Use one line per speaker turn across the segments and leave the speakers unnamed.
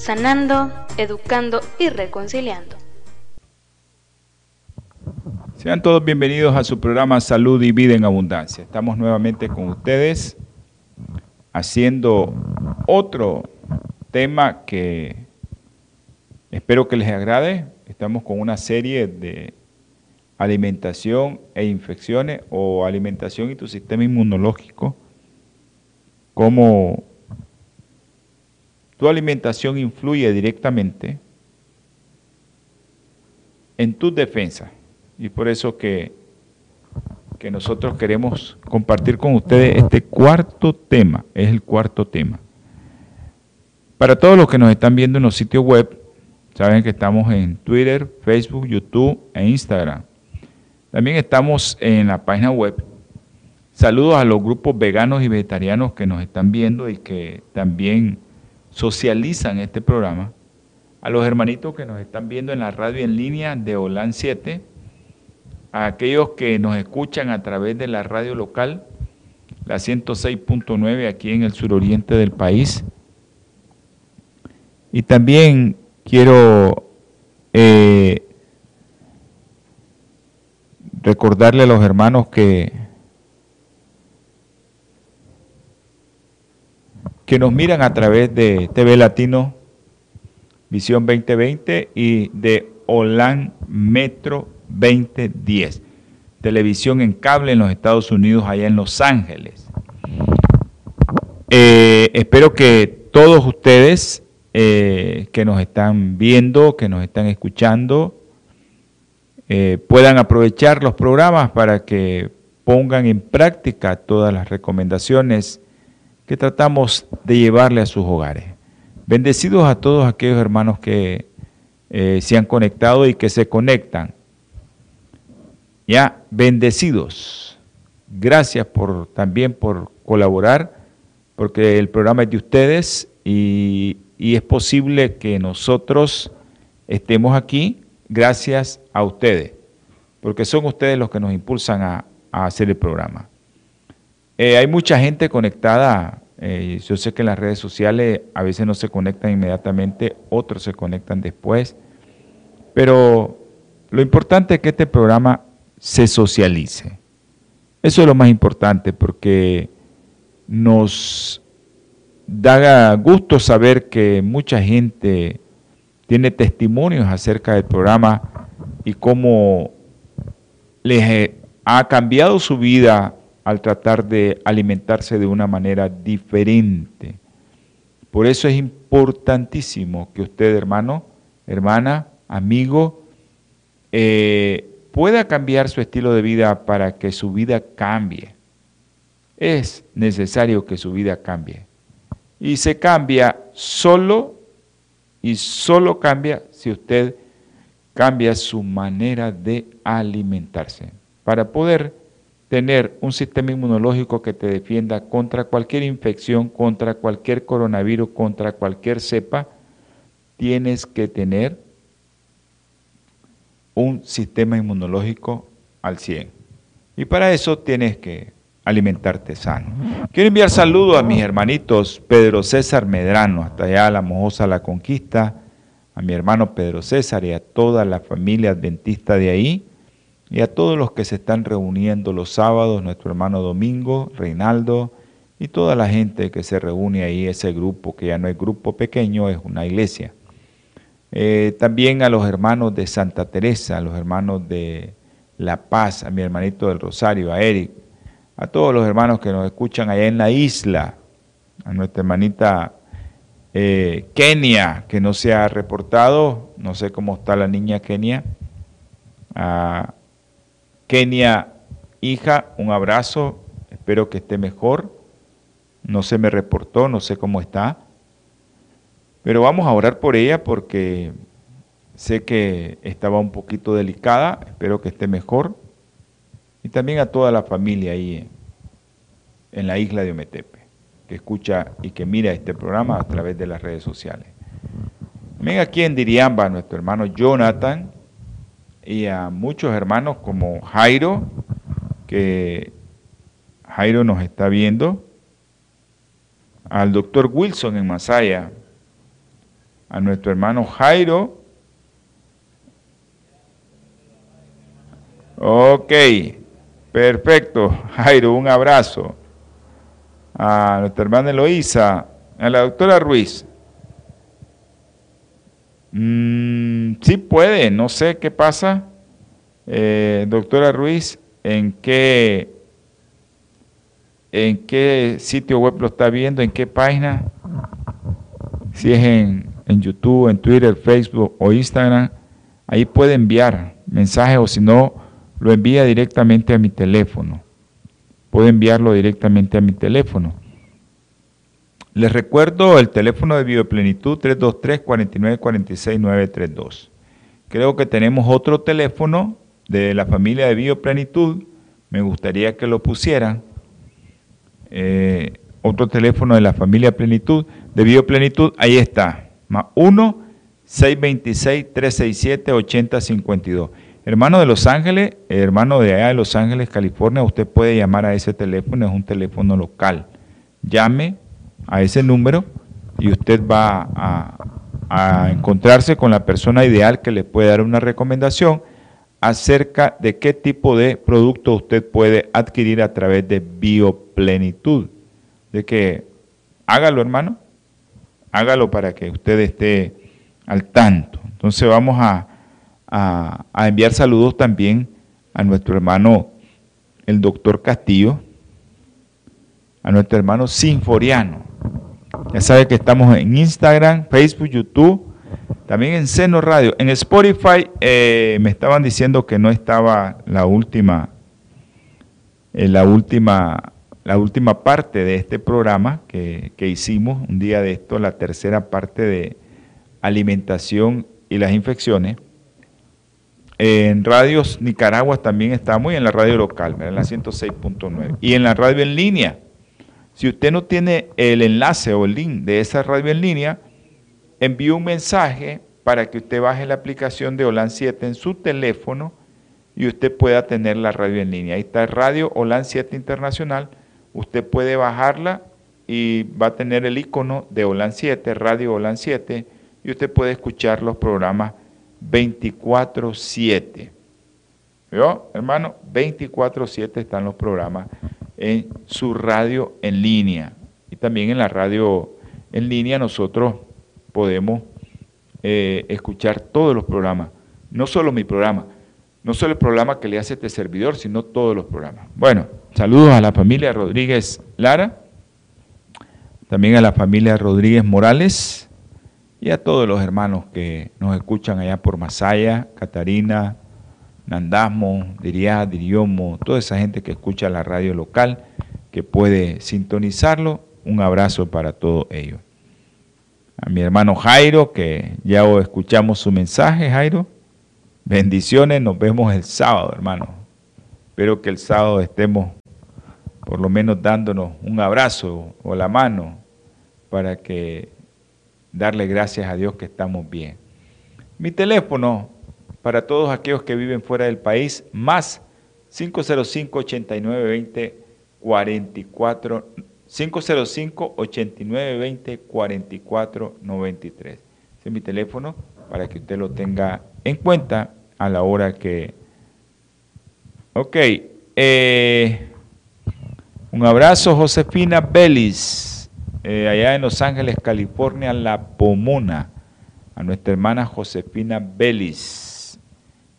sanando, educando y reconciliando.
Sean todos bienvenidos a su programa Salud y Vida en Abundancia. Estamos nuevamente con ustedes haciendo otro tema que espero que les agrade. Estamos con una serie de alimentación e infecciones o alimentación y tu sistema inmunológico, cómo tu alimentación influye directamente en tu defensa. Y por eso que, que nosotros queremos compartir con ustedes este cuarto tema, es el cuarto tema. Para todos los que nos están viendo en los sitios web, saben que estamos en Twitter, Facebook, YouTube e Instagram. También estamos en la página web. Saludos a los grupos veganos y vegetarianos que nos están viendo y que también socializan este programa. A los hermanitos que nos están viendo en la radio en línea de OLAN 7 a aquellos que nos escuchan a través de la radio local, la 106.9 aquí en el suroriente del país. Y también quiero eh, recordarle a los hermanos que, que nos miran a través de TV Latino, Visión 2020 y de OLAN Metro 2010. Televisión en cable en los Estados Unidos, allá en Los Ángeles. Eh, espero que todos ustedes eh, que nos están viendo, que nos están escuchando, eh, puedan aprovechar los programas para que pongan en práctica todas las recomendaciones que tratamos de llevarle a sus hogares. Bendecidos a todos aquellos hermanos que se han conectado y que se conectan. Ya, bendecidos. Gracias por también por colaborar, porque el programa es de ustedes y, es posible que nosotros estemos aquí gracias a ustedes, porque son ustedes los que nos impulsan a, hacer el programa. Eh, hay mucha gente conectada, eh, yo sé que en las redes sociales a veces no se conectan inmediatamente, otros se conectan después, pero lo importante es que este programa se socialice. Eso es lo más importante porque nos da gusto saber que mucha gente tiene testimonios acerca del programa y cómo les ha cambiado su vida al tratar de alimentarse de una manera diferente. Por eso es importantísimo que usted, hermano, hermana, amigo, eh, pueda cambiar su estilo de vida para que su vida cambie. Es necesario que su vida cambie. Y se cambia solo y solo cambia si usted cambia su manera de alimentarse. Para poder tener un sistema inmunológico que te defienda contra cualquier infección, contra cualquier coronavirus, contra cualquier cepa, tienes que tener un sistema inmunológico al 100. Y para eso tienes que alimentarte sano. Quiero enviar saludos a mis hermanitos Pedro César Medrano, hasta allá a la Mojosa La Conquista, a mi hermano Pedro César y a toda la familia adventista de ahí, y a todos los que se están reuniendo los sábados, nuestro hermano Domingo, Reinaldo, y toda la gente que se reúne ahí, ese grupo, que ya no es grupo pequeño, es una iglesia. Eh, también a los hermanos de Santa Teresa, a los hermanos de La Paz, a mi hermanito del Rosario, a Eric, a todos los hermanos que nos escuchan allá en la isla, a nuestra hermanita eh, Kenia, que no se ha reportado, no sé cómo está la niña Kenia. A Kenia, hija, un abrazo, espero que esté mejor. No se me reportó, no sé cómo está. Pero vamos a orar por ella porque sé que estaba un poquito delicada, espero que esté mejor. Y también a toda la familia ahí en, la isla de Ometepe, que escucha y que mira este programa a través de las redes sociales. También aquí en Diriamba, nuestro hermano Jonathan y a muchos hermanos como Jairo, que Jairo nos está viendo, al doctor Wilson en Masaya, a nuestro hermano Jairo. Ok, perfecto. Jairo, un abrazo. A nuestra hermana Eloísa, a la doctora Ruiz. Mm, sí puede, no sé qué pasa. Eh, doctora Ruiz, ¿en qué, ¿en qué sitio web lo está viendo? ¿En qué página? Si es en, en YouTube, en Twitter, Facebook o Instagram, ahí puede enviar mensajes o si no, lo envía directamente a mi teléfono. Puede enviarlo directamente a mi teléfono. Les recuerdo el teléfono de Bioplenitud 323 4946 932. Creo que tenemos otro teléfono de la familia de Bioplenitud. Me gustaría que lo pusieran. Eh, otro teléfono de la familia Plenitud, de Bioplenitud, ahí está más 1 626 367 8052. Hermano de Los Ángeles, hermano de allá de Los Ángeles, California, usted puede llamar a ese teléfono, es un teléfono local. Llame a ese número y usted va a, a encontrarse con la persona ideal que le puede dar una recomendación acerca de qué tipo de producto usted puede adquirir a través de Bioplenitud. De que hágalo, hermano, hágalo para que usted esté al tanto. Entonces vamos a, enviar saludos también a nuestro hermano, el doctor Castillo, a nuestro hermano Sinforiano. Ya sabe que estamos en Instagram, Facebook, YouTube, también en Seno Radio. En Spotify eh, me estaban diciendo que no estaba la última, eh, la última la última parte de este programa que, hicimos, un día de esto, la tercera parte de alimentación y las infecciones. En radios Nicaragua también estamos y en la radio local, en la 106.9. Y en la radio en línea. Si usted no tiene el enlace o el link de esa radio en línea, envíe un mensaje para que usted baje la aplicación de OLAN 7 en su teléfono y usted pueda tener la radio en línea. Ahí está Radio OLAN 7 Internacional usted puede bajarla y va a tener el icono de OLAN 7, Radio OLAN 7, y usted puede escuchar los programas 24-7. ¿Vio, hermano? 24-7 están los programas en su radio en línea. Y también en la radio en línea nosotros podemos eh, escuchar todos los programas. No solo mi programa, no solo el programa que le hace este servidor, sino todos los programas. Bueno. Saludos a la familia Rodríguez Lara, también a la familia Rodríguez Morales y a todos los hermanos que nos escuchan allá por Masaya, Catarina, Nandasmo, Diría, Diriomo, toda esa gente que escucha la radio local, que puede sintonizarlo. Un abrazo para todos ellos. A mi hermano Jairo, que ya escuchamos su mensaje, Jairo. Bendiciones, nos vemos el sábado, hermano. Espero que el sábado estemos por lo menos dándonos un abrazo o la mano para que darle gracias a Dios que estamos bien. Mi teléfono para todos aquellos que viven fuera del país, más 505-8920-44, 505-8920-4493. Ese es mi teléfono para que usted lo tenga en cuenta a la hora que... Ok, eh, un abrazo, Josefina Belis, eh, allá en Los Ángeles, California, La Pomona, a nuestra hermana Josefina Belis.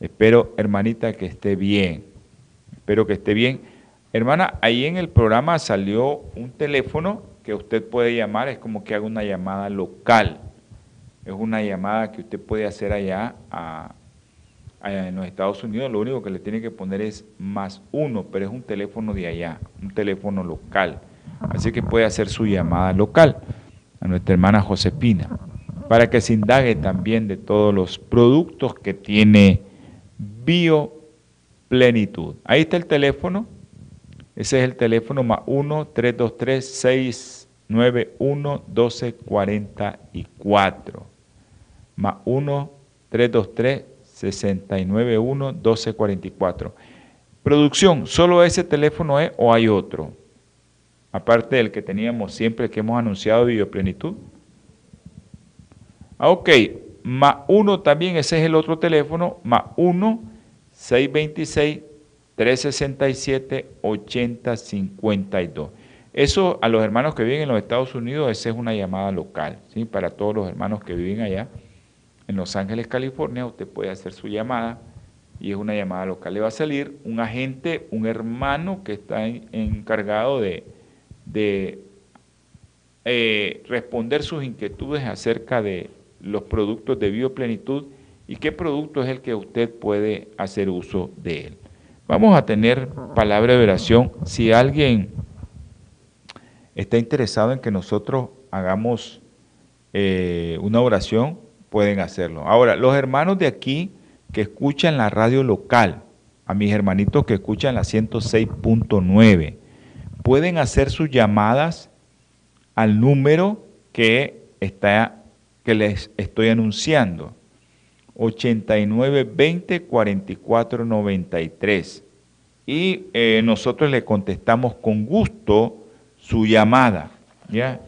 Espero, hermanita, que esté bien. Espero que esté bien. Hermana, ahí en el programa salió un teléfono que usted puede llamar, es como que haga una llamada local. Es una llamada que usted puede hacer allá a, en los Estados Unidos lo único que le tiene que poner es más uno, pero es un teléfono de allá, un teléfono local. Así que puede hacer su llamada local a nuestra hermana Josepina. para que se indague también de todos los productos que tiene Bioplenitud. Ahí está el teléfono. Ese es el teléfono más 1-323-691-1244. Más 1-323-691-1244. Producción, ¿solo ese teléfono es o hay otro? Aparte del que teníamos siempre que hemos anunciado Bioplenitud. Ah, ok, más uno también, ese es el otro teléfono, más uno, 626 367 8052. Eso a los hermanos que viven en los Estados Unidos, esa es una llamada local, ¿sí? Para todos los hermanos que viven allá en Los Ángeles, California, usted puede hacer su llamada y es una llamada local. Le va a salir un agente, un hermano que está encargado de, eh, responder sus inquietudes acerca de los productos de bioplenitud y qué producto es el que usted puede hacer uso de él. Vamos a tener palabra de oración. Si alguien está interesado en que nosotros hagamos eh, una oración, pueden hacerlo. Ahora, los hermanos de aquí que escuchan la radio local, a mis hermanitos que escuchan la 106.9, pueden hacer sus llamadas al número que está que les estoy anunciando. 89 20 44 93. Y eh, nosotros le contestamos con gusto su llamada. ¿ya?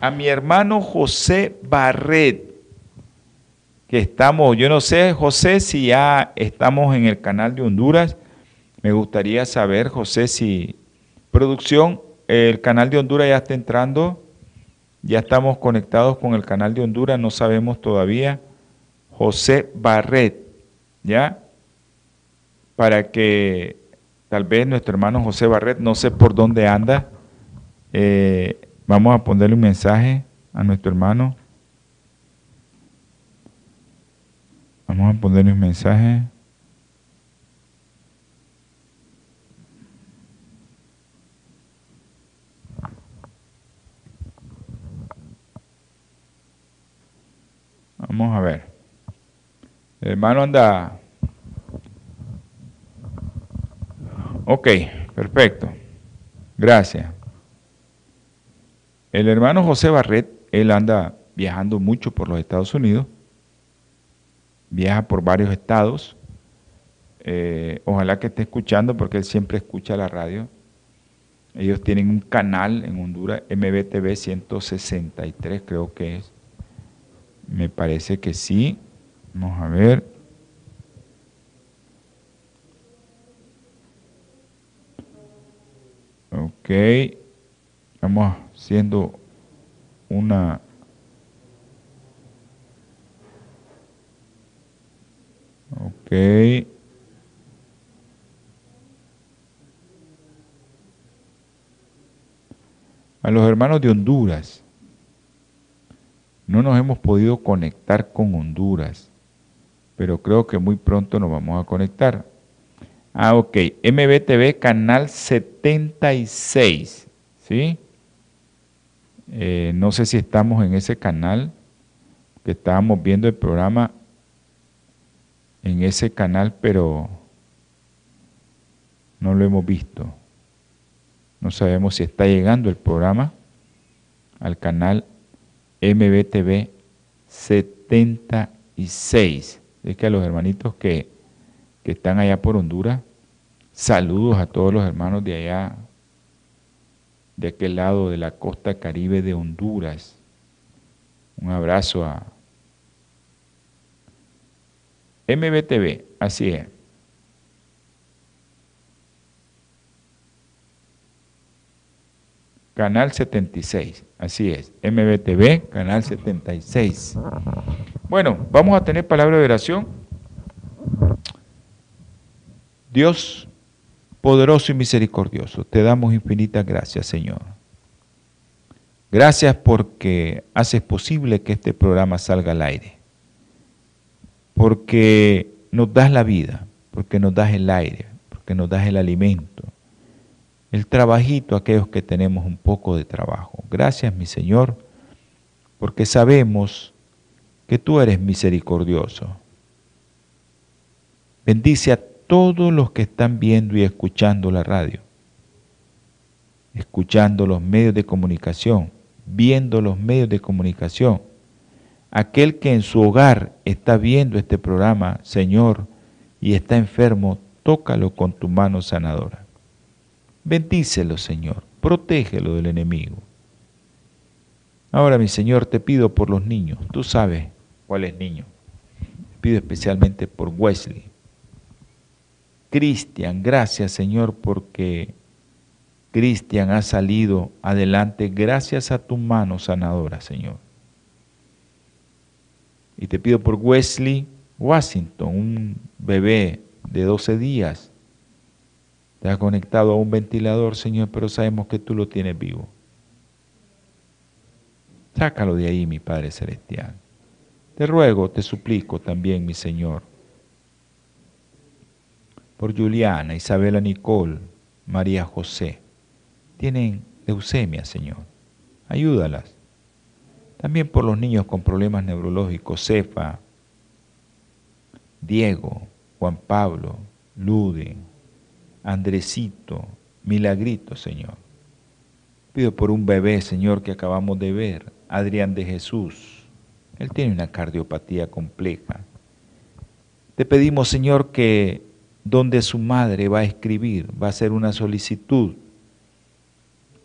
A mi hermano José Barret, que estamos, yo no sé, José, si ya estamos en el canal de Honduras. Me gustaría saber, José, si producción, el canal de Honduras ya está entrando ya estamos conectados con el canal de Honduras, no sabemos todavía. José Barret, ¿ya? Para que tal vez nuestro hermano José Barret, no sé por dónde anda, eh, vamos a ponerle un mensaje a nuestro hermano. Vamos a ponerle un mensaje. Vamos a ver. El hermano anda. Ok, perfecto. Gracias. El hermano José Barret, él anda viajando mucho por los Estados Unidos. Viaja por varios estados. Eh, ojalá que esté escuchando porque él siempre escucha la radio. Ellos tienen un canal en Honduras, MBTV 163 creo que es. Me parece que sí. Vamos a ver. Ok. Vamos haciendo una... Ok. A los hermanos de Honduras. No nos hemos podido conectar con Honduras, pero creo que muy pronto nos vamos a conectar. Ah, ok. MBTV canal 76, ¿sí? Eh, no sé si estamos en ese canal, que estábamos viendo el programa en ese canal, pero no lo hemos visto. No sabemos si está llegando el programa al canal MBTV 76. Es que a los hermanitos que, que están allá por Honduras, saludos a todos los hermanos de allá, de aquel lado de la costa caribe de Honduras. Un abrazo a MBTV, así es. Canal 76, así es, MBTV, Canal 76. Bueno, vamos a tener palabra de oración. Dios poderoso y misericordioso, te damos infinitas gracias, Señor. Gracias porque haces posible que este programa salga al aire. Porque nos das la vida, porque nos das el aire, porque nos das el alimento el trabajito a aquellos que tenemos un poco de trabajo. Gracias, mi Señor, porque sabemos que tú eres misericordioso. Bendice a todos los que están viendo y escuchando la radio, escuchando los medios de comunicación, viendo los medios de comunicación. Aquel que en su hogar está viendo este programa, Señor, y está enfermo, tócalo con tu mano sanadora. Bendícelo, Señor, protégelo del enemigo. Ahora, mi Señor, te pido por los niños. Tú sabes cuál es niño. Te pido especialmente por Wesley. Cristian, gracias, Señor, porque Cristian ha salido adelante gracias a tu mano sanadora, Señor. Y te pido por Wesley Washington, un bebé de 12 días. Ha conectado a un ventilador, Señor, pero sabemos que tú lo tienes vivo. Sácalo de ahí, mi Padre Celestial. Te ruego, te suplico también, mi Señor, por Juliana, Isabela Nicole, María José. Tienen leucemia, Señor. Ayúdalas. También por los niños con problemas neurológicos, Cefa, Diego, Juan Pablo, Lude, Andresito, Milagrito, Señor. Pido por un bebé, Señor, que acabamos de ver, Adrián de Jesús. Él tiene una cardiopatía compleja. Te pedimos, Señor, que donde su madre va a escribir, va a hacer una solicitud,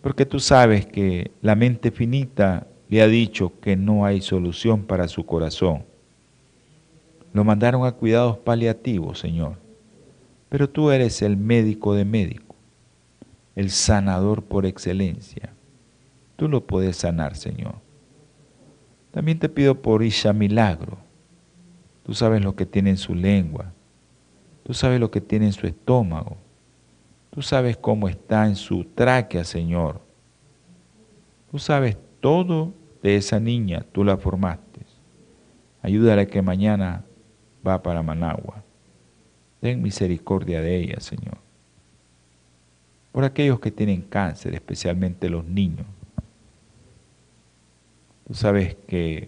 porque tú sabes que la mente finita le ha dicho que no hay solución para su corazón. Lo mandaron a cuidados paliativos, Señor, pero tú eres el médico de médico, el sanador por excelencia. Tú lo puedes sanar, Señor. También te pido por Isha Milagro. Tú sabes lo que tiene en su lengua. Tú sabes lo que tiene en su estómago. Tú sabes cómo está en su tráquea, Señor. Tú sabes todo de esa niña. Tú la formaste. Ayúdale que mañana va para Managua. Ten misericordia de ella, Señor. Por aquellos que tienen cáncer, especialmente los niños. Tú sabes que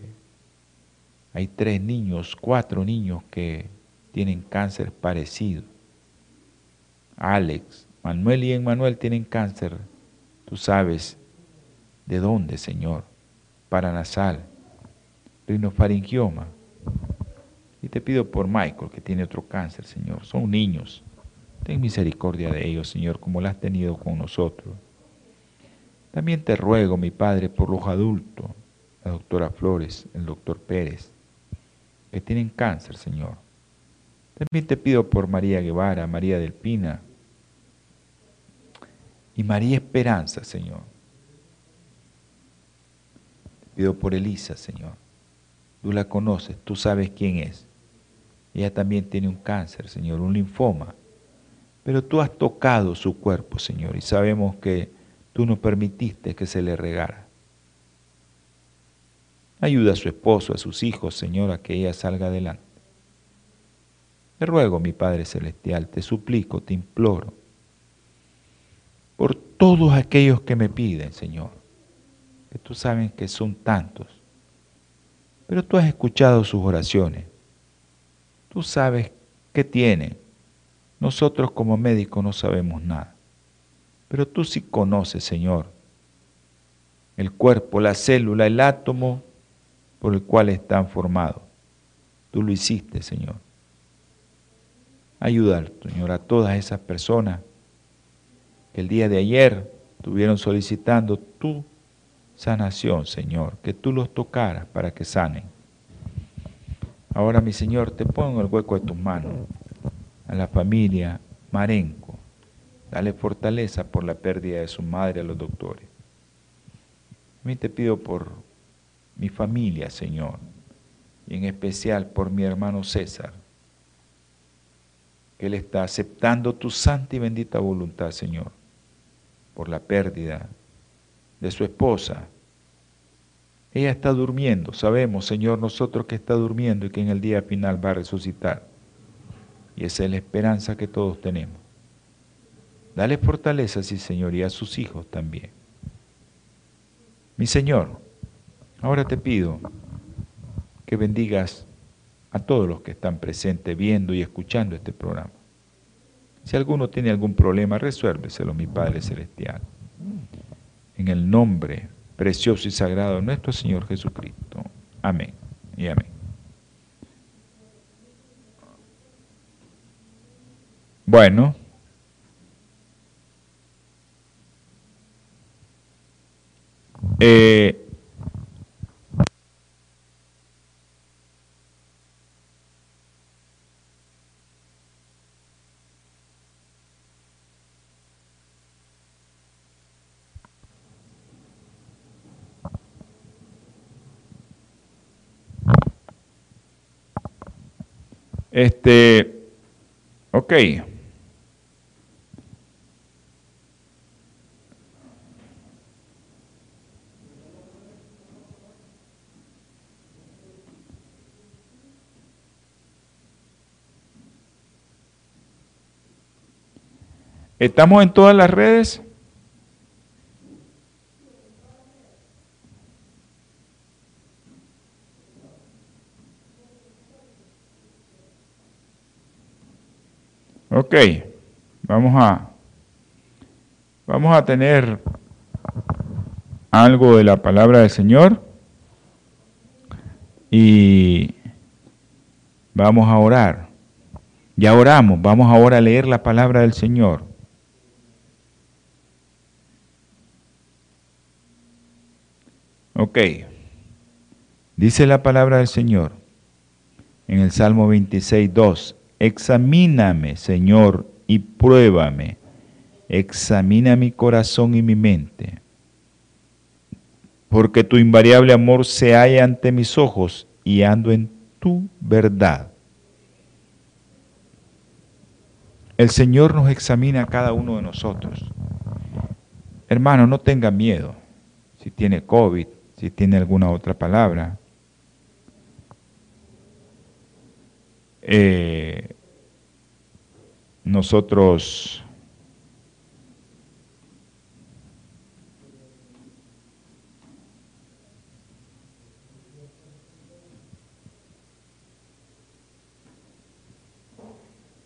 hay tres niños, cuatro niños que tienen cáncer parecido. Alex, Manuel y Emmanuel tienen cáncer. Tú sabes de dónde, Señor. Paranasal, rinofaringioma. Y te pido por Michael, que tiene otro cáncer, Señor. Son niños. Ten misericordia de ellos, Señor, como la has tenido con nosotros. También te ruego, mi Padre, por los adultos la doctora Flores, el doctor Pérez, que tienen cáncer, Señor. También te pido por María Guevara, María del Pina y María Esperanza, Señor. Te pido por Elisa, Señor. Tú la conoces, tú sabes quién es. Ella también tiene un cáncer, Señor, un linfoma. Pero tú has tocado su cuerpo, Señor, y sabemos que tú no permitiste que se le regara. Ayuda a su esposo, a sus hijos, Señor, a que ella salga adelante. Te ruego, mi Padre Celestial, te suplico, te imploro, por todos aquellos que me piden, Señor, que tú sabes que son tantos, pero tú has escuchado sus oraciones, tú sabes qué tienen. Nosotros como médicos no sabemos nada, pero tú sí conoces, Señor, el cuerpo, la célula, el átomo, por el cual están formados. Tú lo hiciste, Señor. Ayuda, Señor, a todas esas personas que el día de ayer estuvieron solicitando tu sanación, Señor, que tú los tocaras para que sanen. Ahora, mi Señor, te pongo el hueco de tus manos a la familia Marenco. Dale fortaleza por la pérdida de su madre a los doctores. A mí te pido por mi familia, Señor, y en especial por mi hermano César, que Él está aceptando tu santa y bendita voluntad, Señor, por la pérdida de su esposa. Ella está durmiendo, sabemos, Señor, nosotros que está durmiendo y que en el día final va a resucitar. Y esa es la esperanza que todos tenemos. Dale fortaleza, sí, Señor, y a sus hijos también. Mi Señor, Ahora te pido que bendigas a todos los que están presentes viendo y escuchando este programa. Si alguno tiene algún problema, resuélveselo, mi Padre Celestial. En el nombre precioso y sagrado nuestro Señor Jesucristo. Amén y amén. Bueno. Eh, Este, ok. ¿Estamos en todas las redes? Ok, vamos a, vamos a tener algo de la palabra del Señor y vamos a orar. Ya oramos, vamos ahora a leer la palabra del Señor. Ok, dice la palabra del Señor en el Salmo 26, 2. Examíname, Señor, y pruébame. Examina mi corazón y mi mente. Porque tu invariable amor se halla ante mis ojos y ando en tu verdad. El Señor nos examina a cada uno de nosotros. Hermano, no tenga miedo si tiene COVID, si tiene alguna otra palabra. Eh, nosotros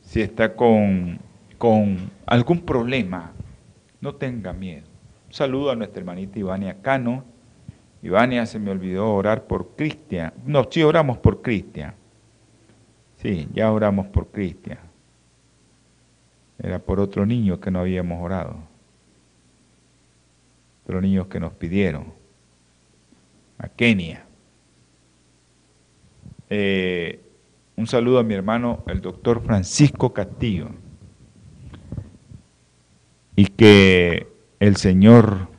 si está con, con algún problema, no tenga miedo. Un saludo a nuestra hermanita Ivania Cano. Ivania se me olvidó orar por Cristian. No, sí oramos por Cristian. Sí, ya oramos por Cristian. Era por otro niño que no habíamos orado. Otros niños que nos pidieron. A Kenia. Eh, un saludo a mi hermano, el doctor Francisco Castillo. Y que el Señor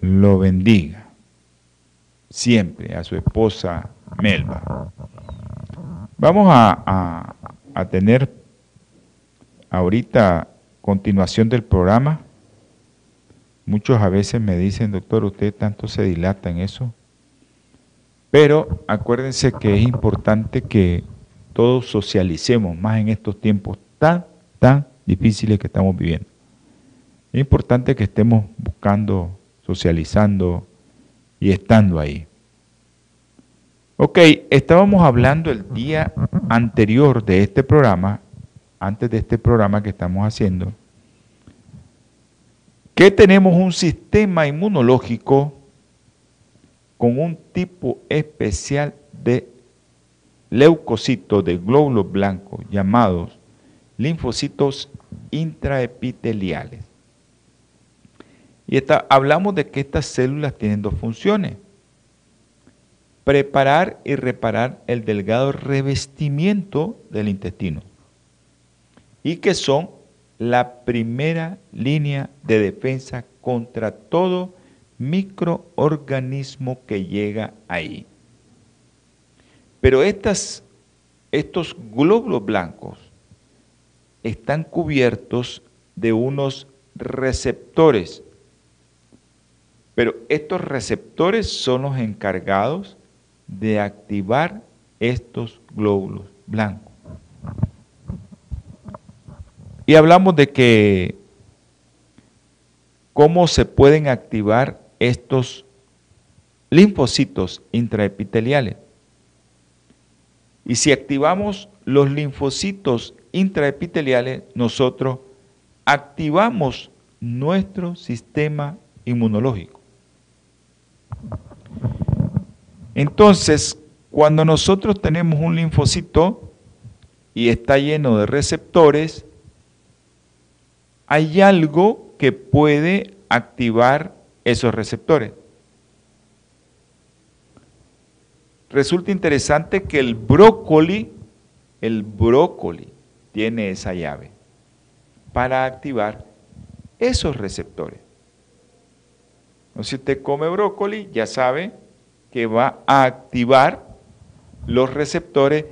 lo bendiga. Siempre a su esposa Melba. Vamos a, a, tener ahorita continuación del programa. Muchos a veces me dicen, doctor, usted tanto se dilata en eso. Pero acuérdense que es importante que todos socialicemos más en estos tiempos tan, tan difíciles que estamos viviendo. Es importante que estemos buscando, socializando y estando ahí. Ok, estábamos hablando el día anterior de este programa, antes de este programa que estamos haciendo, que tenemos un sistema inmunológico con un tipo especial de leucocitos de glóbulos blancos llamados linfocitos intraepiteliales. Y hablamos de que estas células tienen dos funciones preparar y reparar el delgado revestimiento del intestino y que son la primera línea de defensa contra todo microorganismo que llega ahí. Pero estas, estos glóbulos blancos están cubiertos de unos receptores, pero estos receptores son los encargados de activar estos glóbulos blancos. Y hablamos de que cómo se pueden activar estos linfocitos intraepiteliales. Y si activamos los linfocitos intraepiteliales, nosotros activamos nuestro sistema inmunológico. Entonces, cuando nosotros tenemos un linfocito y está lleno de receptores, hay algo que puede activar esos receptores. Resulta interesante que el brócoli, el brócoli tiene esa llave para activar esos receptores. si usted come brócoli, ya sabe que va a activar los receptores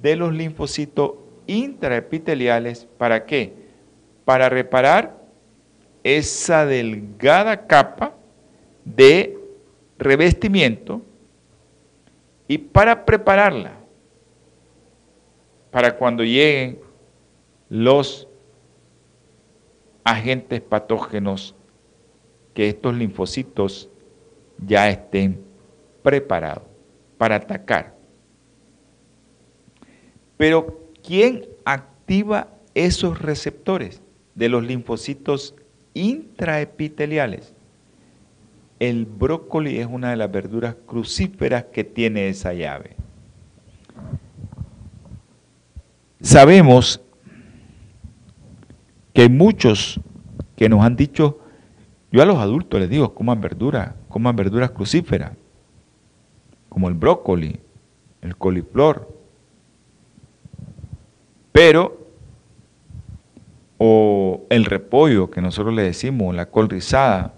de los linfocitos intraepiteliales. ¿Para qué? Para reparar esa delgada capa de revestimiento y para prepararla para cuando lleguen los agentes patógenos que estos linfocitos ya estén preparados para atacar. Pero ¿quién activa esos receptores de los linfocitos intraepiteliales? El brócoli es una de las verduras crucíferas que tiene esa llave. Sabemos que hay muchos que nos han dicho, yo a los adultos les digo, coman verduras, coman verduras crucíferas, como el brócoli, el coliflor, pero, o el repollo que nosotros le decimos, la col rizada,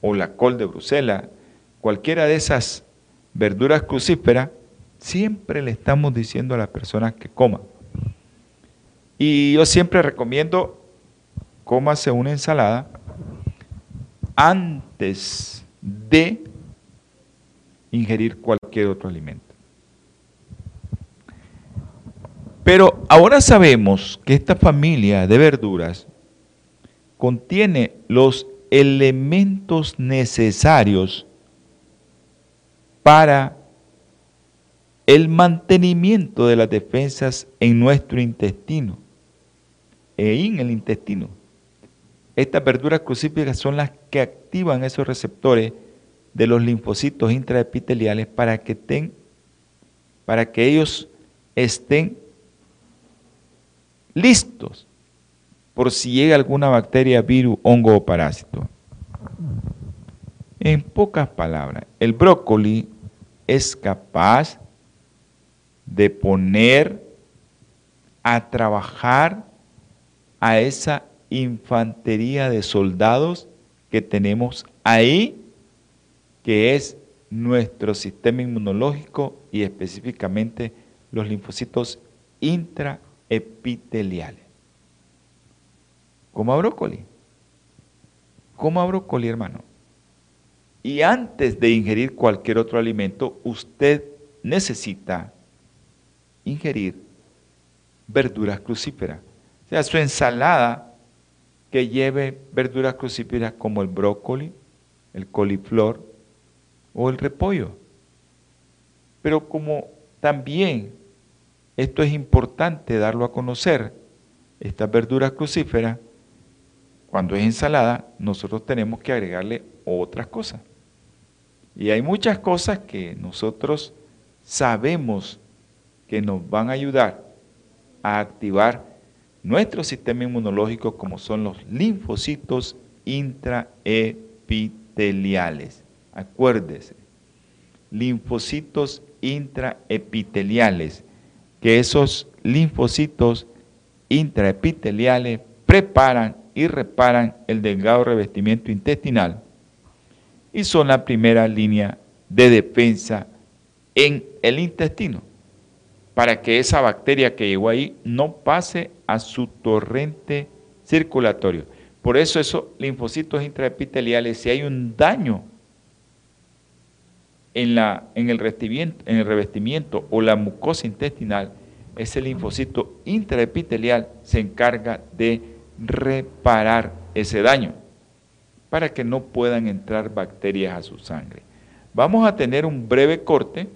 o la col de Bruselas, cualquiera de esas verduras crucíferas, siempre le estamos diciendo a las personas que coman. Y yo siempre recomiendo, cómase una ensalada antes de ingerir cualquier otro alimento. Pero ahora sabemos que esta familia de verduras contiene los elementos necesarios para el mantenimiento de las defensas en nuestro intestino e en el intestino. Estas verduras crucíferas son las que activan esos receptores de los linfocitos intraepiteliales para que, estén, para que ellos estén listos por si llega alguna bacteria, virus, hongo o parásito. En pocas palabras, el brócoli es capaz de poner a trabajar a esa infantería de soldados que tenemos ahí, que es nuestro sistema inmunológico y específicamente los linfocitos intraepiteliales. Coma brócoli. Coma brócoli, hermano. Y antes de ingerir cualquier otro alimento, usted necesita ingerir verduras crucíferas. O sea, su ensalada que lleve verduras crucíferas como el brócoli, el coliflor o el repollo. Pero como también esto es importante darlo a conocer, estas verduras crucíferas, cuando es ensalada, nosotros tenemos que agregarle otras cosas. Y hay muchas cosas que nosotros sabemos que nos van a ayudar a activar nuestro sistema inmunológico como son los linfocitos intraepiteliales. Acuérdese, linfocitos intraepiteliales, que esos linfocitos intraepiteliales preparan y reparan el delgado revestimiento intestinal y son la primera línea de defensa en el intestino para que esa bacteria que llegó ahí no pase a su torrente circulatorio. Por eso esos linfocitos intraepiteliales, si hay un daño en, la, en, el revestimiento, en el revestimiento o la mucosa intestinal, ese linfocito intraepitelial se encarga de reparar ese daño para que no puedan entrar bacterias a su sangre. Vamos a tener un breve corte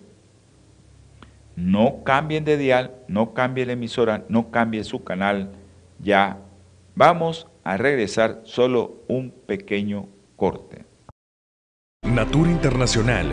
no cambien de dial, no cambien la emisora, no cambien su canal. Ya vamos a regresar solo un pequeño corte.
Natura Internacional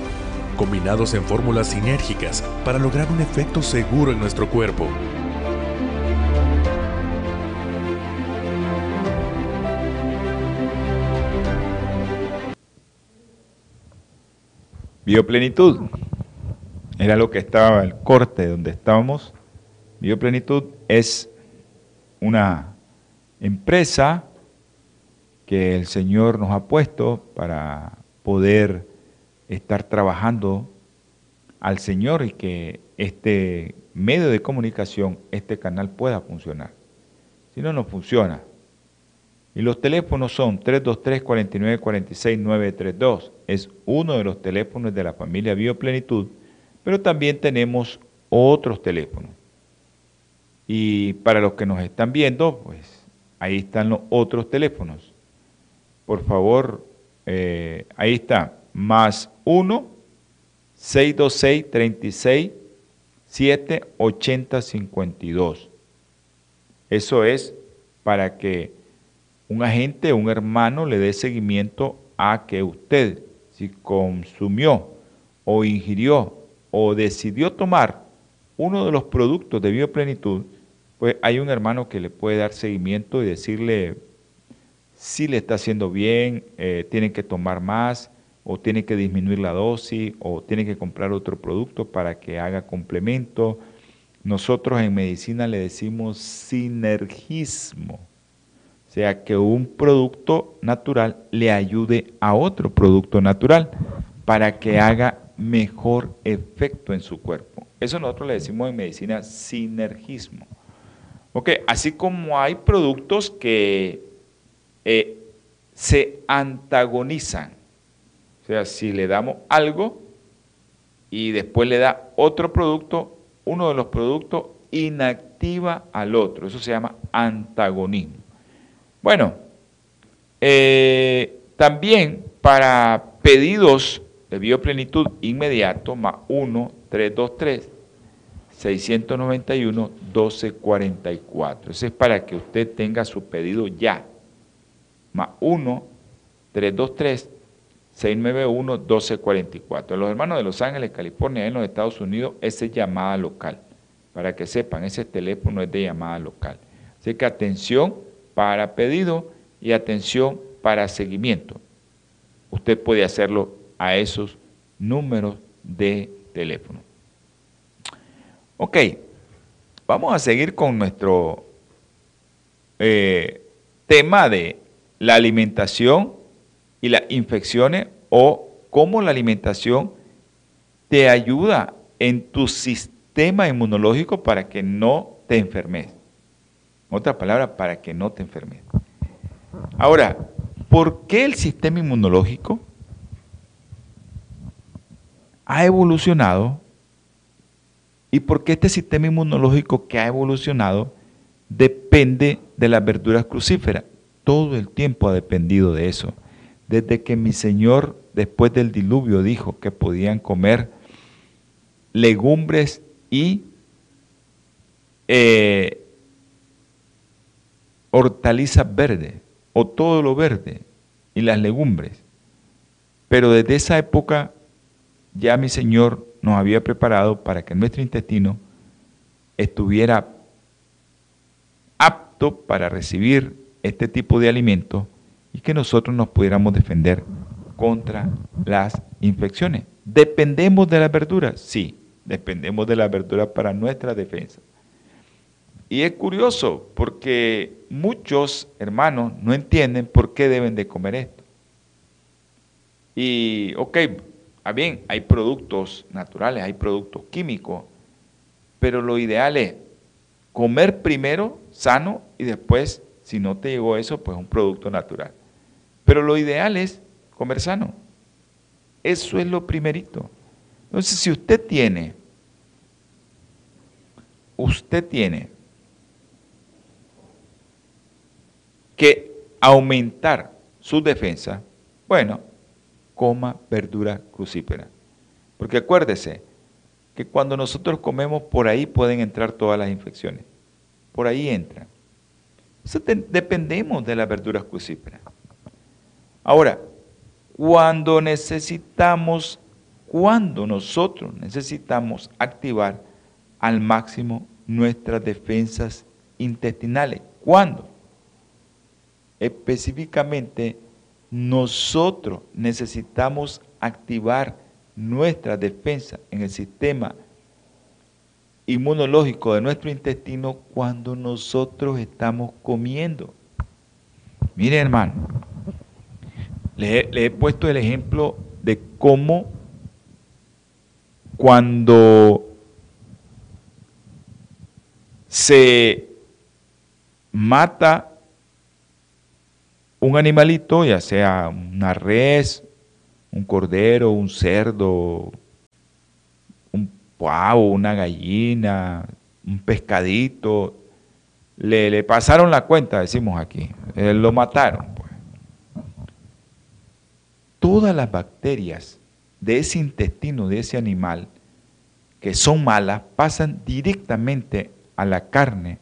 combinados en fórmulas sinérgicas para lograr un efecto seguro en nuestro cuerpo.
Bioplenitud. Era lo que estaba el corte donde estábamos. Bioplenitud es una empresa que el Señor nos ha puesto para poder estar trabajando al Señor y que este medio de comunicación, este canal pueda funcionar. Si no, no funciona. Y los teléfonos son 323-4946-932. Es uno de los teléfonos de la familia Bioplenitud, pero también tenemos otros teléfonos. Y para los que nos están viendo, pues ahí están los otros teléfonos. Por favor, eh, ahí está, más 1 626 36 7 80 52. Eso es para que un agente, un hermano le dé seguimiento a que usted, si consumió o ingirió o decidió tomar uno de los productos de bioplenitud, pues hay un hermano que le puede dar seguimiento y decirle si le está haciendo bien, eh, tiene que tomar más, o tiene que disminuir la dosis, o tiene que comprar otro producto para que haga complemento. Nosotros en medicina le decimos sinergismo. O sea, que un producto natural le ayude a otro producto natural para que haga mejor efecto en su cuerpo. Eso nosotros le decimos en medicina sinergismo. Ok, así como hay productos que eh, se antagonizan. O sea, si le damos algo y después le da otro producto, uno de los productos inactiva al otro. Eso se llama antagonismo. Bueno, eh, también para pedidos de bioplenitud inmediato, más 1, 3, 2, 3, 691, 1244. Ese es para que usted tenga su pedido ya. Más 1, 3, 2, 3, 691, 1244. Los hermanos de Los Ángeles, California, en los Estados Unidos, esa es llamada local. Para que sepan, ese teléfono es de llamada local. Así que atención para pedido y atención para seguimiento. Usted puede hacerlo a esos números de teléfono. Ok, vamos a seguir con nuestro eh, tema de la alimentación y las infecciones o cómo la alimentación te ayuda en tu sistema inmunológico para que no te enfermes. Otra palabra, para que no te enfermes. Ahora, ¿por qué el sistema inmunológico ha evolucionado? ¿Y por qué este sistema inmunológico que ha evolucionado depende de las verduras crucíferas? Todo el tiempo ha dependido de eso. Desde que mi Señor, después del diluvio, dijo que podían comer legumbres y eh, hortalizas verdes o todo lo verde y las legumbres. Pero desde esa época ya mi Señor nos había preparado para que nuestro intestino estuviera apto para recibir este tipo de alimento y que nosotros nos pudiéramos defender contra las infecciones. ¿Dependemos de las verduras? Sí, dependemos de las verduras para nuestra defensa. Y es curioso porque muchos hermanos no entienden por qué deben de comer esto. Y, ok, bien, hay productos naturales, hay productos químicos, pero lo ideal es comer primero sano y después, si no te llegó eso, pues un producto natural. Pero lo ideal es comer sano. Eso es lo primerito. Entonces, si usted tiene, usted tiene que aumentar su defensa, bueno, coma verdura crucífera. Porque acuérdese que cuando nosotros comemos, por ahí pueden entrar todas las infecciones. Por ahí entran. dependemos de las verduras crucíferas. Ahora, cuando necesitamos, cuando nosotros necesitamos activar al máximo nuestras defensas intestinales. ¿Cuándo? Específicamente, nosotros necesitamos activar nuestra defensa en el sistema inmunológico de nuestro intestino cuando nosotros estamos comiendo. Mire hermano, le, he puesto el ejemplo de cómo cuando se mata un animalito, ya sea una res, un cordero, un cerdo, un pavo, una gallina, un pescadito, le, pasaron la cuenta, decimos aquí, eh, lo mataron. Todas las bacterias de ese intestino de ese animal que son malas pasan directamente a la carne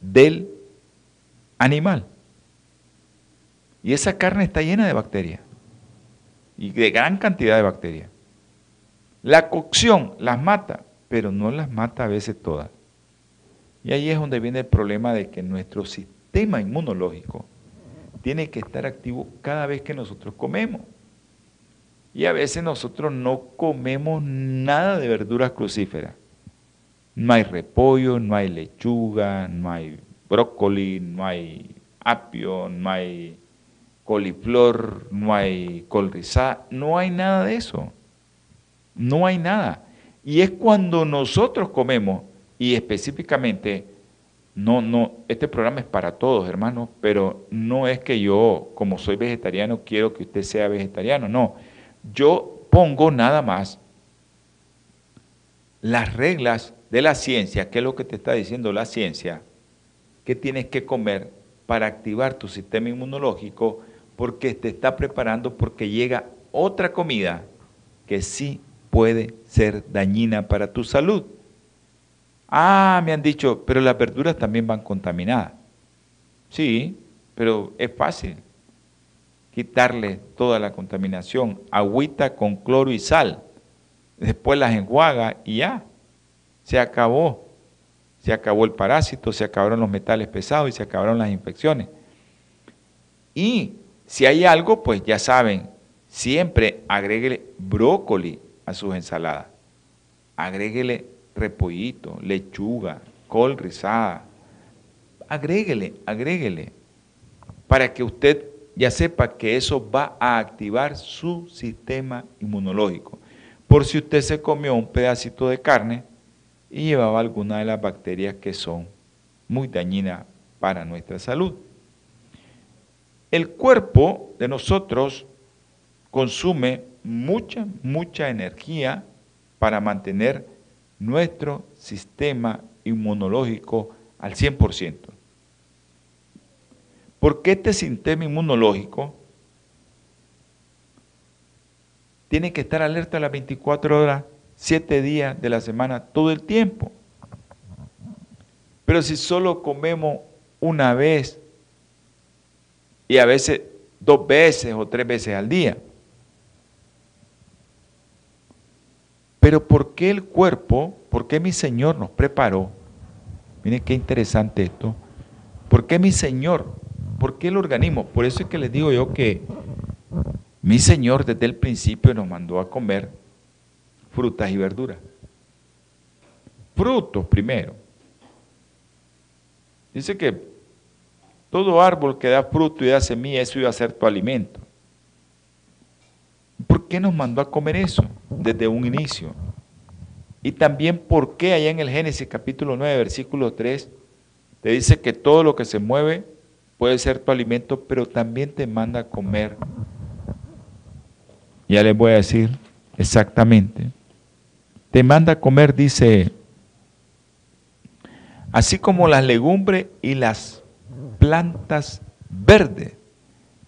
del animal. Y esa carne está llena de bacterias. Y de gran cantidad de bacterias. La cocción las mata, pero no las mata a veces todas. Y ahí es donde viene el problema de que nuestro sistema inmunológico tiene que estar activo cada vez que nosotros comemos. Y a veces nosotros no comemos nada de verduras crucíferas. No hay repollo, no hay lechuga, no hay brócoli, no hay apio, no hay coliflor, no hay col no hay nada de eso. No hay nada. Y es cuando nosotros comemos, y específicamente, no, no, este programa es para todos, hermanos, pero no es que yo, como soy vegetariano, quiero que usted sea vegetariano, no. Yo pongo nada más las reglas de la ciencia, ¿qué es lo que te está diciendo la ciencia? Que tienes que comer para activar tu sistema inmunológico porque te está preparando porque llega otra comida que sí puede ser dañina para tu salud. Ah, me han dicho, pero las verduras también van contaminadas. Sí, pero es fácil quitarle toda la contaminación, agüita con cloro y sal. Después las enjuaga y ya, se acabó. Se acabó el parásito, se acabaron los metales pesados y se acabaron las infecciones. Y si hay algo, pues ya saben, siempre agréguele brócoli a sus ensaladas. Agréguele repollito, lechuga, col rizada. Agréguele, agréguele. Para que usted ya sepa que eso va a activar su sistema inmunológico. Por si usted se comió un pedacito de carne y llevaba alguna de las bacterias que son muy dañinas para nuestra salud. El cuerpo de nosotros consume mucha, mucha energía para mantener nuestro sistema inmunológico al 100%. Porque este sistema inmunológico tiene que estar alerta las 24 horas, 7 días de la semana, todo el tiempo. Pero si solo comemos una vez y a veces dos veces o tres veces al día. Pero ¿por qué el cuerpo, por qué mi Señor nos preparó? Miren qué interesante esto. ¿Por qué mi Señor? ¿Por qué el organismo? Por eso es que les digo yo que mi Señor desde el principio nos mandó a comer frutas y verduras. Frutos primero. Dice que todo árbol que da fruto y da semilla, eso iba a ser tu alimento. ¿Por qué nos mandó a comer eso desde un inicio? Y también por qué allá en el Génesis capítulo 9, versículo 3, te dice que todo lo que se mueve puede ser tu alimento, pero también te manda a comer. Ya les voy a decir exactamente. Te manda a comer, dice, así como las legumbres y las plantas verdes.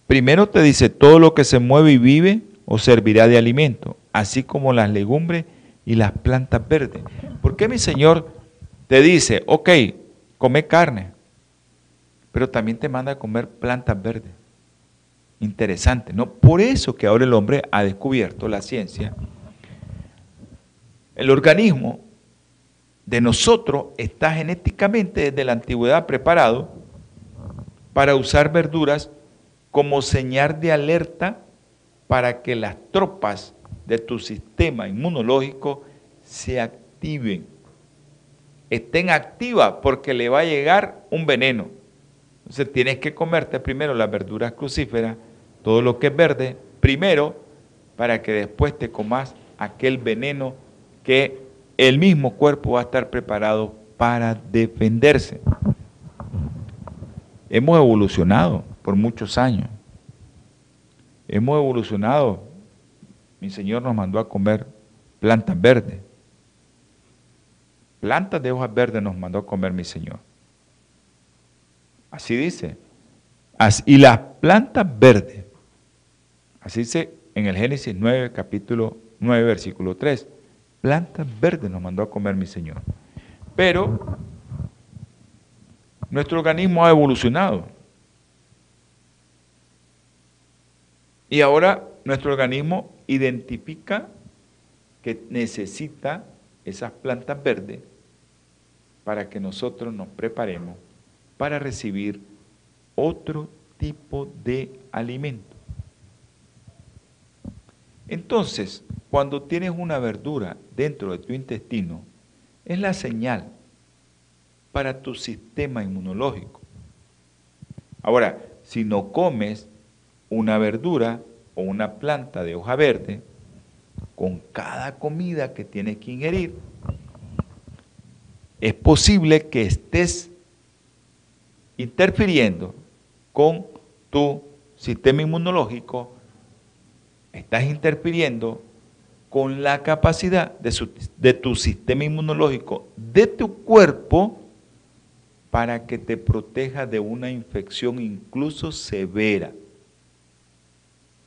Primero te dice, todo lo que se mueve y vive os servirá de alimento, así como las legumbres y las plantas verdes. ¿Por qué mi Señor te dice, ok, come carne, pero también te manda a comer plantas verdes? Interesante, ¿no? Por eso que ahora el hombre ha descubierto la ciencia. El organismo de nosotros está genéticamente desde la antigüedad preparado para usar verduras como señal de alerta para que las tropas de tu sistema inmunológico se activen, estén activas porque le va a llegar un veneno. Entonces tienes que comerte primero las verduras crucíferas, todo lo que es verde, primero, para que después te comas aquel veneno que el mismo cuerpo va a estar preparado para defenderse. Hemos evolucionado por muchos años. Hemos evolucionado. Mi Señor nos mandó a comer plantas verdes. Plantas de hojas verdes nos mandó a comer mi Señor. Así dice. y las plantas verdes, así dice en el Génesis 9, capítulo 9, versículo 3. Plantas verdes nos mandó a comer mi Señor. Pero nuestro organismo ha evolucionado. Y ahora nuestro organismo identifica que necesita esas plantas verdes para que nosotros nos preparemos para recibir otro tipo de alimento. Entonces, cuando tienes una verdura dentro de tu intestino, es la señal para tu sistema inmunológico. Ahora, si no comes una verdura o una planta de hoja verde, con cada comida que tienes que ingerir, es posible que estés interfiriendo con tu sistema inmunológico, estás interfiriendo con la capacidad de, de, tu sistema inmunológico, de tu cuerpo, para que te proteja de una infección incluso severa.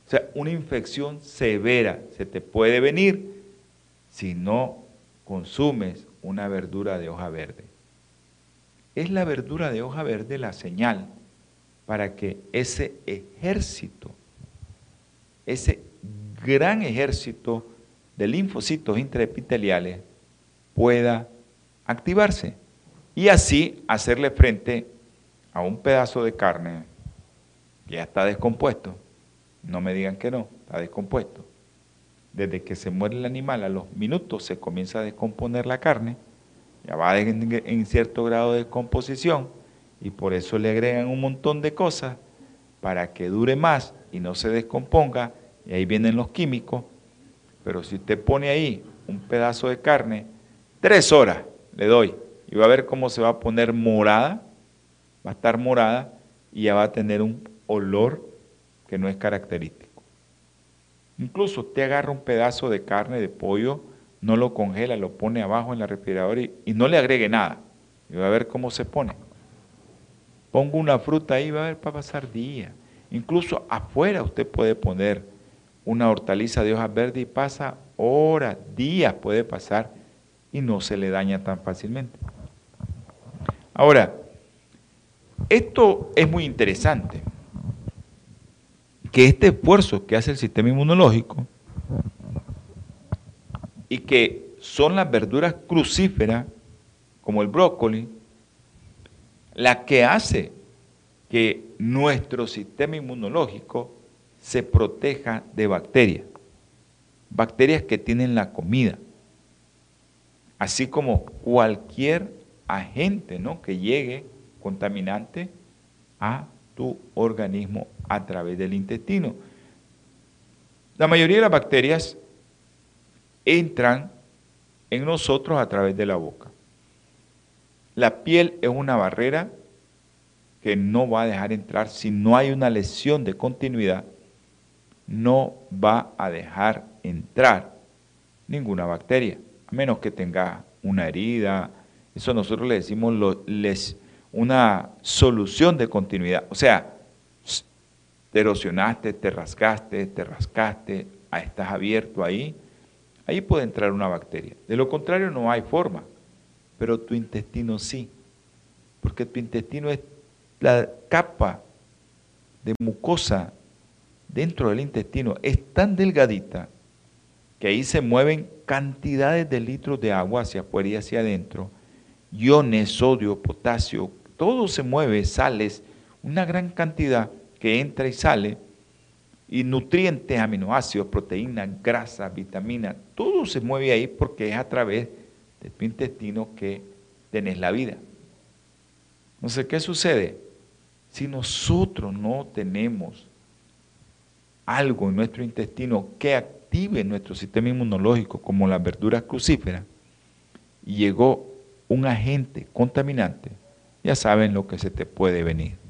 O sea, una infección severa se te puede venir si no consumes una verdura de hoja verde. Es la verdura de hoja verde la señal para que ese ejército, ese gran ejército de linfocitos intraepiteliales pueda activarse y así hacerle frente a un pedazo de carne que ya está descompuesto no me digan que no, está descompuesto. Desde que se muere el animal, a los minutos se comienza a descomponer la carne, ya va en, cierto grado de descomposición y por eso le agregan un montón de cosas para que dure más y no se descomponga, y ahí vienen los químicos, pero si usted pone ahí un pedazo de carne, tres horas le doy, y va a ver cómo se va a poner morada, va a estar morada y ya va a tener un olor que no es característico. Incluso usted agarra un pedazo de carne de pollo, no lo congela, lo pone abajo en la refrigeradora y, no le agregue nada. Y va a ver cómo se pone. Pongo una fruta ahí, va a ver, para pasar días. Incluso afuera usted puede poner una hortaliza de hojas verdes y pasa horas, días puede pasar y no se le daña tan fácilmente. Ahora, esto es muy interesante que este esfuerzo que hace el sistema inmunológico y que son las verduras crucíferas, como el brócoli, la que hace que nuestro sistema inmunológico se proteja de bacterias, bacterias que tienen la comida, así como cualquier agente ¿no? que llegue contaminante a tu organismo a través del intestino. La mayoría de las bacterias entran en nosotros a través de la boca. La piel es una barrera que no va a dejar entrar, si no hay una lesión de continuidad, no va a dejar entrar ninguna bacteria, a menos que tenga una herida. Eso nosotros le decimos les, una solución de continuidad. O sea, te erosionaste, te rascaste, te rascaste, estás abierto ahí, ahí puede entrar una bacteria. De lo contrario no hay forma, pero tu intestino sí, porque tu intestino es la capa de mucosa dentro del intestino, es tan delgadita que ahí se mueven cantidades de litros de agua hacia afuera y hacia adentro, iones, sodio, potasio, todo se mueve, sales, una gran cantidad que entra y sale, y nutrientes, aminoácidos, proteínas, grasas, vitaminas, todo se mueve ahí porque es a través de tu intestino que tenés la vida. Entonces, ¿qué sucede? Si nosotros no tenemos algo en nuestro intestino que active nuestro sistema inmunológico, como las verduras crucíferas, y llegó un agente contaminante, ya saben lo que se te puede venir.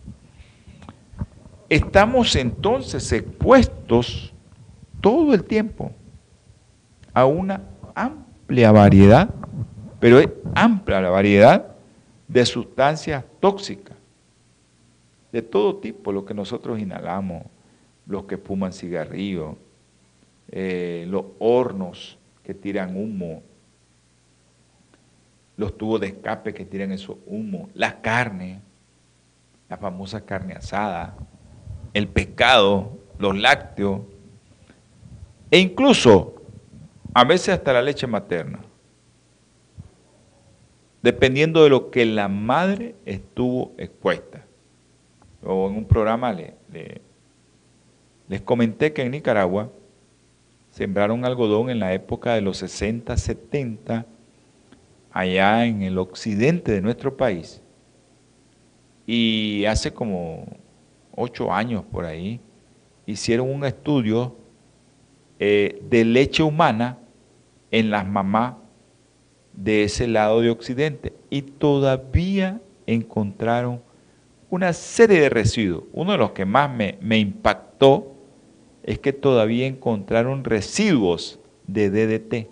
Estamos entonces expuestos todo el tiempo a una amplia variedad, pero es amplia la variedad de sustancias tóxicas, de todo tipo, lo que nosotros inhalamos, los que fuman cigarrillos, eh, los hornos que tiran humo, los tubos de escape que tiran esos humo, la carne, la famosa carne asada, el pescado, los lácteos, e incluso a veces hasta la leche materna, dependiendo de lo que la madre estuvo expuesta. O en un programa les comenté que en Nicaragua sembraron algodón en la época de los 60, 70, allá en el occidente de nuestro país. Y hace como ocho años por ahí, hicieron un estudio eh, de leche humana en las mamás de ese lado de Occidente y todavía encontraron una serie de residuos. Uno de los que más me, me impactó es que todavía encontraron residuos de DDT.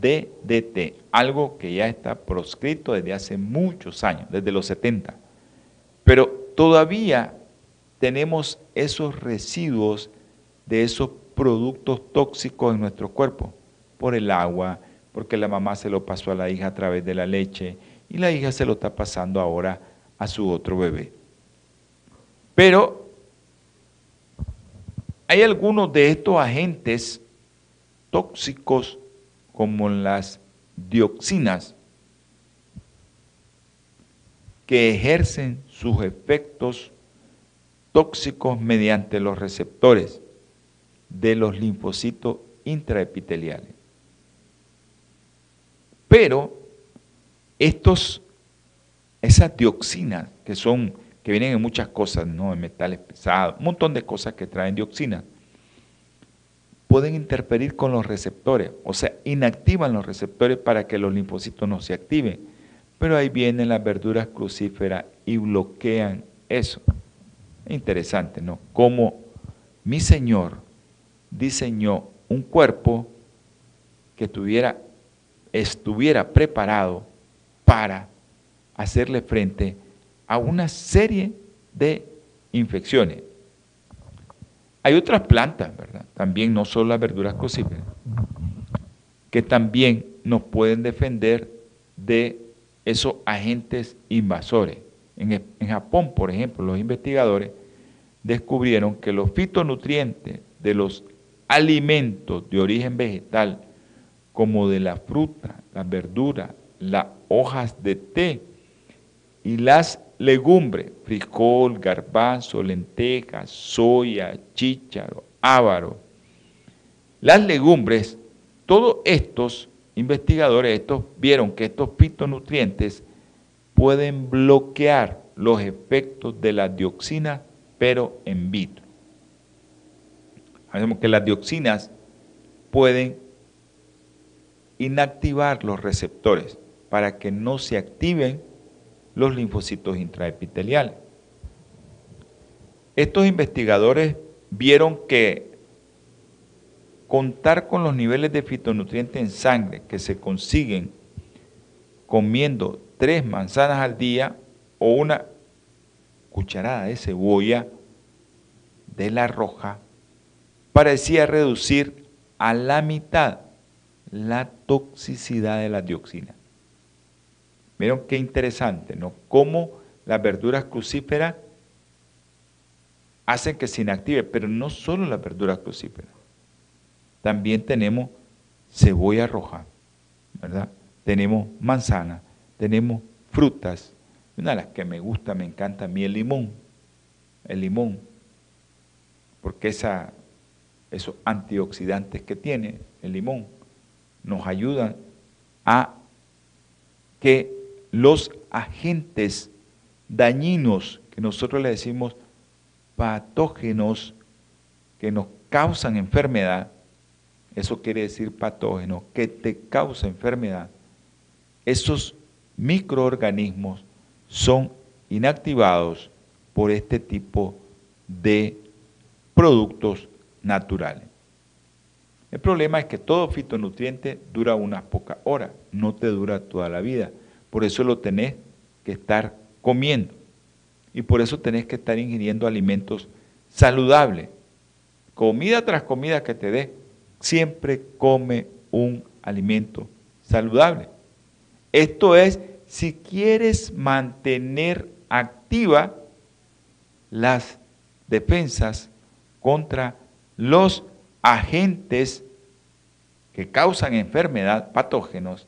DDT, algo que ya está proscrito desde hace muchos años, desde los 70. Pero todavía tenemos esos residuos de esos productos tóxicos en nuestro cuerpo, por el agua, porque la mamá se lo pasó a la hija a través de la leche y la hija se lo está pasando ahora a su otro bebé. Pero hay algunos de estos agentes tóxicos como las dioxinas que ejercen sus efectos tóxicos mediante los receptores de los linfocitos intraepiteliales. Pero estos, esas dioxinas que son, que vienen en muchas cosas, ¿no? en metales pesados, un montón de cosas que traen dioxinas, pueden interferir con los receptores, o sea, inactivan los receptores para que los linfocitos no se activen pero ahí vienen las verduras crucíferas y bloquean eso. Interesante, ¿no? Como mi Señor diseñó un cuerpo que tuviera, estuviera preparado para hacerle frente a una serie de infecciones. Hay otras plantas, ¿verdad? También no solo las verduras crucíferas, que también nos pueden defender de esos agentes invasores. En, Japón, por ejemplo, los investigadores descubrieron que los fitonutrientes de los alimentos de origen vegetal, como de la fruta, las verduras, las hojas de té y las legumbres, frijol, garbanzo, lentejas, soya, chícharo, ávaro, las legumbres, todos estos investigadores estos vieron que estos fitonutrientes pueden bloquear los efectos de la dioxina, pero en vitro. Sabemos que las dioxinas pueden inactivar los receptores para que no se activen los linfocitos intraepiteliales. Estos investigadores vieron que contar con los niveles de fitonutrientes en sangre que se consiguen comiendo tres manzanas al día o una cucharada de cebolla de la roja parecía reducir a la mitad la toxicidad de la dioxina. Vieron qué interesante, ¿no? Cómo las verduras crucíferas hacen que se inactive, pero no solo las verduras crucíferas. También tenemos cebolla roja, ¿verdad? Tenemos manzana, tenemos frutas. Una de las que me gusta, me encanta a mí el limón. El limón. Porque esa, esos antioxidantes que tiene el limón nos ayudan a que los agentes dañinos que nosotros le decimos patógenos que nos causan enfermedad, eso quiere decir patógeno, que te causa enfermedad, esos microorganismos son inactivados por este tipo de productos naturales. El problema es que todo fitonutriente dura unas pocas horas, no te dura toda la vida. Por eso lo tenés que estar comiendo. Y por eso tenés que estar ingiriendo alimentos saludables. Comida tras comida que te dé, siempre come un alimento saludable. Esto es, si quieres mantener activa las defensas contra los agentes que causan enfermedad, patógenos,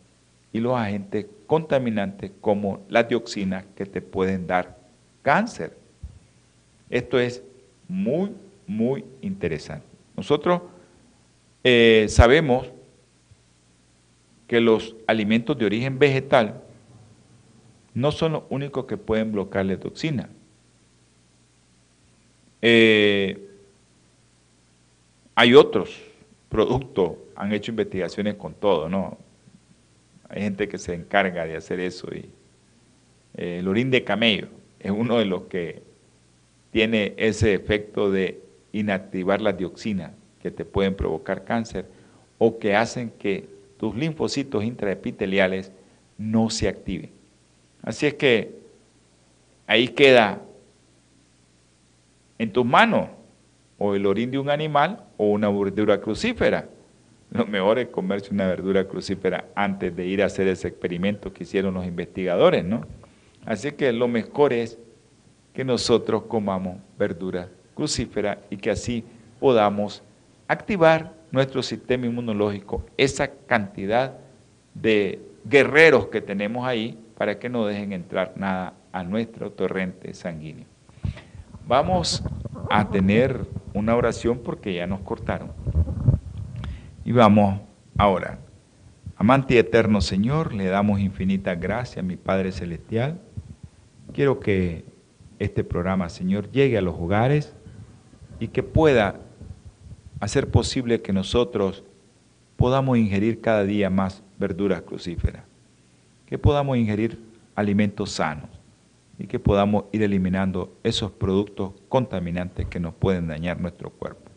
y los agentes contaminantes como la dioxina que te pueden dar cáncer. Esto es muy, muy interesante. Nosotros eh, sabemos que los alimentos de origen vegetal no son los únicos que pueden bloquear la toxina. Eh, hay otros productos, han hecho investigaciones con todo, ¿no? Hay gente que se encarga de hacer eso. Y, eh, el orín de camello es uno de los que tiene ese efecto de inactivar la dioxina que te pueden provocar cáncer o que hacen que tus linfocitos intraepiteliales no se activen. Así es que ahí queda en tus manos o el orín de un animal o una verdura crucífera. Lo mejor es comerse una verdura crucífera antes de ir a hacer ese experimento que hicieron los investigadores, ¿no? Así que lo mejor es que nosotros comamos verdura crucífera y que así podamos activar nuestro sistema inmunológico, esa cantidad de guerreros que tenemos ahí para que no dejen entrar nada a nuestro torrente sanguíneo. Vamos a tener una oración porque ya nos cortaron. Y vamos ahora. Amante y eterno Señor, le damos infinita gracia a mi Padre Celestial. Quiero que este programa, Señor, llegue a los hogares y que pueda hacer posible que nosotros podamos ingerir cada día más verduras crucíferas, que podamos ingerir alimentos sanos y que podamos ir eliminando esos productos contaminantes que nos pueden dañar nuestro cuerpo.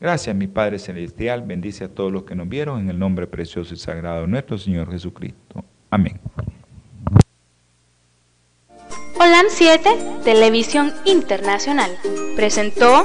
Gracias, mi Padre Celestial, bendice a todos los que nos vieron en el nombre precioso y sagrado de nuestro Señor Jesucristo. Amén.
OLAM 7, Televisión Internacional, presentó